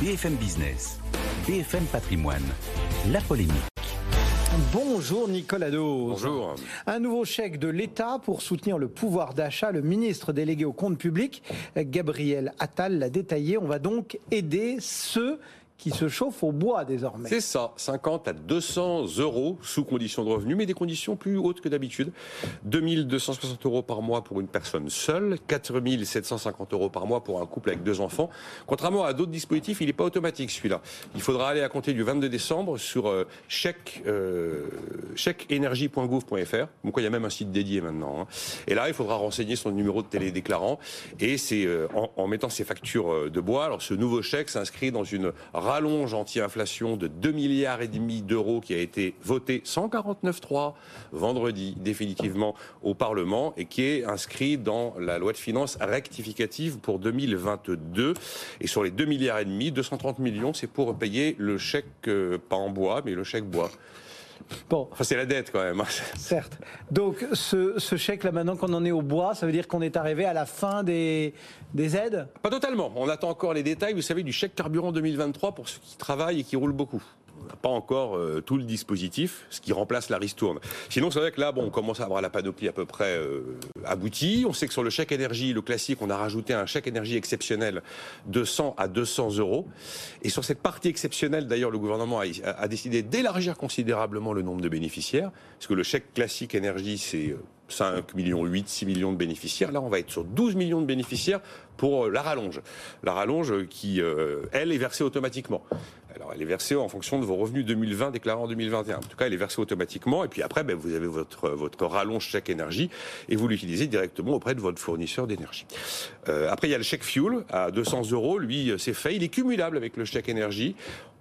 BFM Business, BFM Patrimoine, la polémique. Bonjour Nicolas Dos. Bonjour. Un nouveau chèque de l'État pour soutenir le pouvoir d'achat. Le ministre délégué au compte public, Gabriel Attal, l'a détaillé. On va donc aider ceux qui se chauffe au bois désormais. C'est ça, 50 à 200 euros sous conditions de revenus, mais des conditions plus hautes que d'habitude. 2260 euros par mois pour une personne seule, 4750 euros par mois pour un couple avec deux enfants. Contrairement à d'autres dispositifs, il n'est pas automatique celui-là. Il faudra aller à compter du 22 décembre sur euh, chèque, euh, chèqueénergie.gouv.fr. Donc il y a même un site dédié maintenant. Hein. Et là, il faudra renseigner son numéro de télédéclarant et c'est euh, en, en, mettant ses factures euh, de bois. Alors ce nouveau chèque s'inscrit dans une rallonge anti-inflation de 2 milliards et demi d'euros qui a été voté 149.3 vendredi définitivement au Parlement et qui est inscrit dans la loi de finances rectificative pour 2022. Et sur les 2 milliards et demi, 230 millions, c'est pour payer le chèque, euh, pas en bois, mais le chèque bois. Bon. Enfin, c'est la dette quand même. Hein. Certes. Donc, ce, ce chèque-là, maintenant qu'on en est au bois, ça veut dire qu'on est arrivé à la fin des, des aides? Pas totalement. On attend encore les détails, vous savez, du chèque carburant 2023 pour ceux qui travaillent et qui roulent beaucoup n'a pas encore euh, tout le dispositif, ce qui remplace la ristourne. Sinon, c'est vrai que là, on commence à avoir la panoplie à peu près euh, aboutie. On sait que sur le chèque énergie, le classique, on a rajouté un chèque énergie exceptionnel de 100 à 200 euros. Et sur cette partie exceptionnelle, d'ailleurs, le gouvernement a, décidé d'élargir considérablement le nombre de bénéficiaires, parce que le chèque classique énergie, c'est 5 millions 8, 6 millions de bénéficiaires. Là, on va être sur 12 millions de bénéficiaires pour euh, la rallonge. La rallonge qui, elle, est versée automatiquement. Elle est versée en fonction de vos revenus 2020 déclarés en 2021. En tout cas, elle est versée automatiquement. Et puis après, ben, vous avez votre, votre rallonge chèque énergie et vous l'utilisez directement auprès de votre fournisseur d'énergie. Euh, après, il y a le chèque fuel à 200 euros. Lui, c'est fait. Il est cumulable avec le chèque énergie.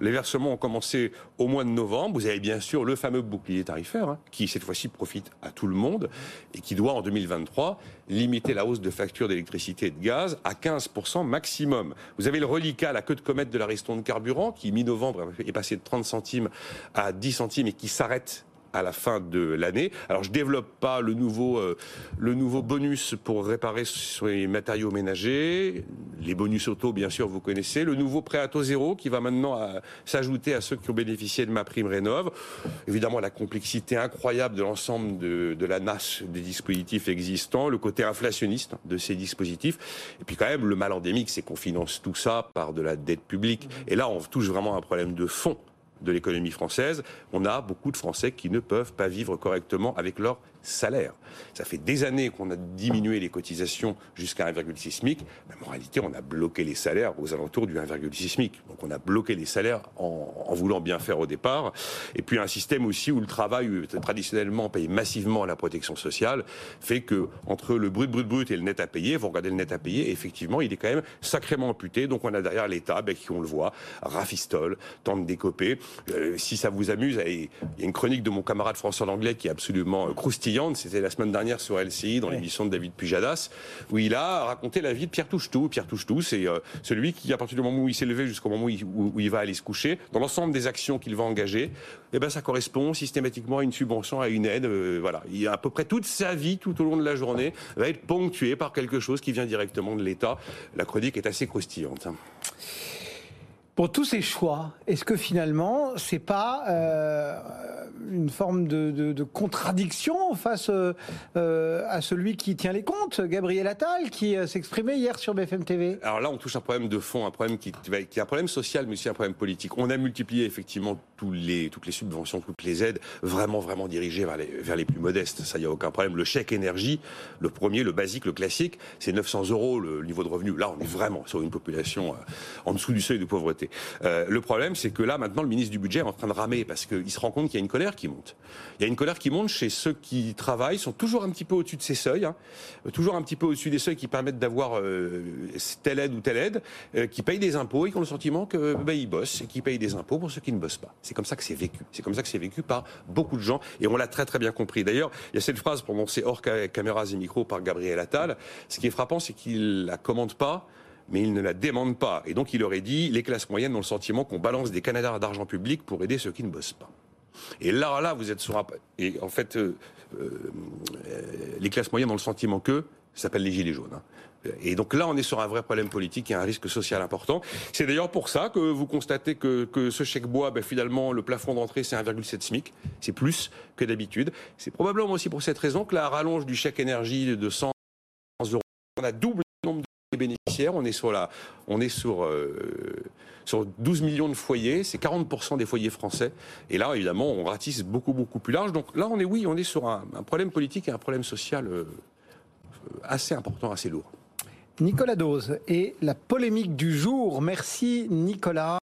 Les versements ont commencé au mois de novembre. Vous avez bien sûr le fameux bouclier tarifaire hein, qui, cette fois-ci, profite à tout le monde et qui doit, en 2023, limiter la hausse de facture d'électricité et de gaz à 15% maximum. Vous avez le reliquat, la queue de comète de la de carburant qui, mi-novembre, est passé de 30 centimes à 10 centimes et qui s'arrête à la fin de l'année. Alors je développe pas le nouveau euh, le nouveau bonus pour réparer sur les matériaux ménagers, les bonus auto bien sûr vous connaissez, le nouveau prêt à taux zéro qui va maintenant euh, s'ajouter à ceux qui ont bénéficié de ma prime rénov. Évidemment la complexité incroyable de l'ensemble de, de la NAS des dispositifs existants, le côté inflationniste de ces dispositifs. Et puis quand même le mal endémique c'est qu'on finance tout ça par de la dette publique. Et là on touche vraiment un problème de fond de l'économie française, on a beaucoup de Français qui ne peuvent pas vivre correctement avec leur salaire. Ça fait des années qu'on a diminué les cotisations jusqu'à 1,6 SMIC. Mais en réalité, on a bloqué les salaires aux alentours du 1,6 SMIC. Donc on a bloqué les salaires en, voulant bien faire au départ. Et puis un système aussi où le travail, traditionnellement paye massivement à la protection sociale, fait que entre le brut, brut, brut et le net à payer, vous regardez le net à payer, effectivement, il est quand même sacrément amputé. Donc on a derrière l'État, ben, qui on le voit, rafistole, tente d'écoper. Euh, si ça vous amuse, il y a une chronique de mon camarade François Langlais qui est absolument euh, croustillante c'était la semaine dernière sur LCI, dans l'émission de David Pujadas, où il a raconté la vie de Pierre Touchetou. Pierre Touchetou, c'est euh, celui qui, à partir du moment où il s'est levé jusqu'au moment où il, où il, va aller se coucher, dans l'ensemble des actions qu'il va engager, eh ben, ça correspond systématiquement à une subvention, à une aide. Euh, voilà. Il a à peu près toute sa vie, tout au long de la journée, va être ponctuée par quelque chose qui vient directement de l'État. La chronique est assez croustillante. Pour tous ces choix, est-ce que finalement, c'est pas euh, une forme de, contradiction face euh, à celui qui tient les comptes, Gabriel Attal, qui euh, s'exprimait hier sur BFM TV Alors là, on touche un problème de fond, un problème qui, est un problème social, mais aussi un problème politique. On a multiplié effectivement toutes les subventions, toutes les aides, vraiment, vraiment dirigées vers les, plus modestes. Ça, il n'y a aucun problème. Le chèque énergie, le premier, le basique, le classique, c'est 900 euros le niveau de revenu. Là, on est vraiment sur une population euh, en dessous du seuil de pauvreté. Euh, le problème, c'est que là, maintenant, le ministre du Budget est en train de ramer parce qu'il se rend compte qu'il y a une colère qui monte. Il y a une colère qui monte chez ceux qui travaillent, sont toujours un petit peu au-dessus de ces seuils, hein, toujours un petit peu au-dessus des seuils qui permettent d'avoir euh, telle aide ou telle aide, euh, qui payent des impôts et qui ont le sentiment que ben, ils bossent et qui payent des impôts pour ceux qui ne bossent pas. C'est comme ça que c'est vécu. C'est comme ça que c'est vécu par beaucoup de gens et on l'a très très bien compris. D'ailleurs, il y a cette phrase prononcée hors caméras et micros par Gabriel Attal. Ce qui est frappant, c'est qu'il la commande pas mais il ne la demande pas. Et donc il aurait dit, les classes moyennes ont le sentiment qu'on balance des canadars d'argent public pour aider ceux qui ne bossent pas. Et là, là, vous êtes sur un... Et en fait, euh, euh, les classes moyennes ont le sentiment que, ça s'appelle les gilets jaunes. Hein. Et donc là, on est sur un vrai problème politique et un risque social important. C'est d'ailleurs pour ça que vous constatez que, ce chèque bois, ben, finalement, le plafond d'entrée, c'est 1,7 SMIC. C'est plus que d'habitude. C'est probablement aussi pour cette raison que la rallonge du chèque énergie de 100 euros, on a doublé le nombre de bénéficiaires. On est sur, on est sur, euh, sur 12 millions de foyers. C'est 40% des foyers français. Et là, évidemment, on ratisse beaucoup, beaucoup plus large. Donc là, on est, oui, on est sur un, problème politique et un problème social euh, assez important, assez lourd. Nicolas Dose et la polémique du jour. Merci Nicolas.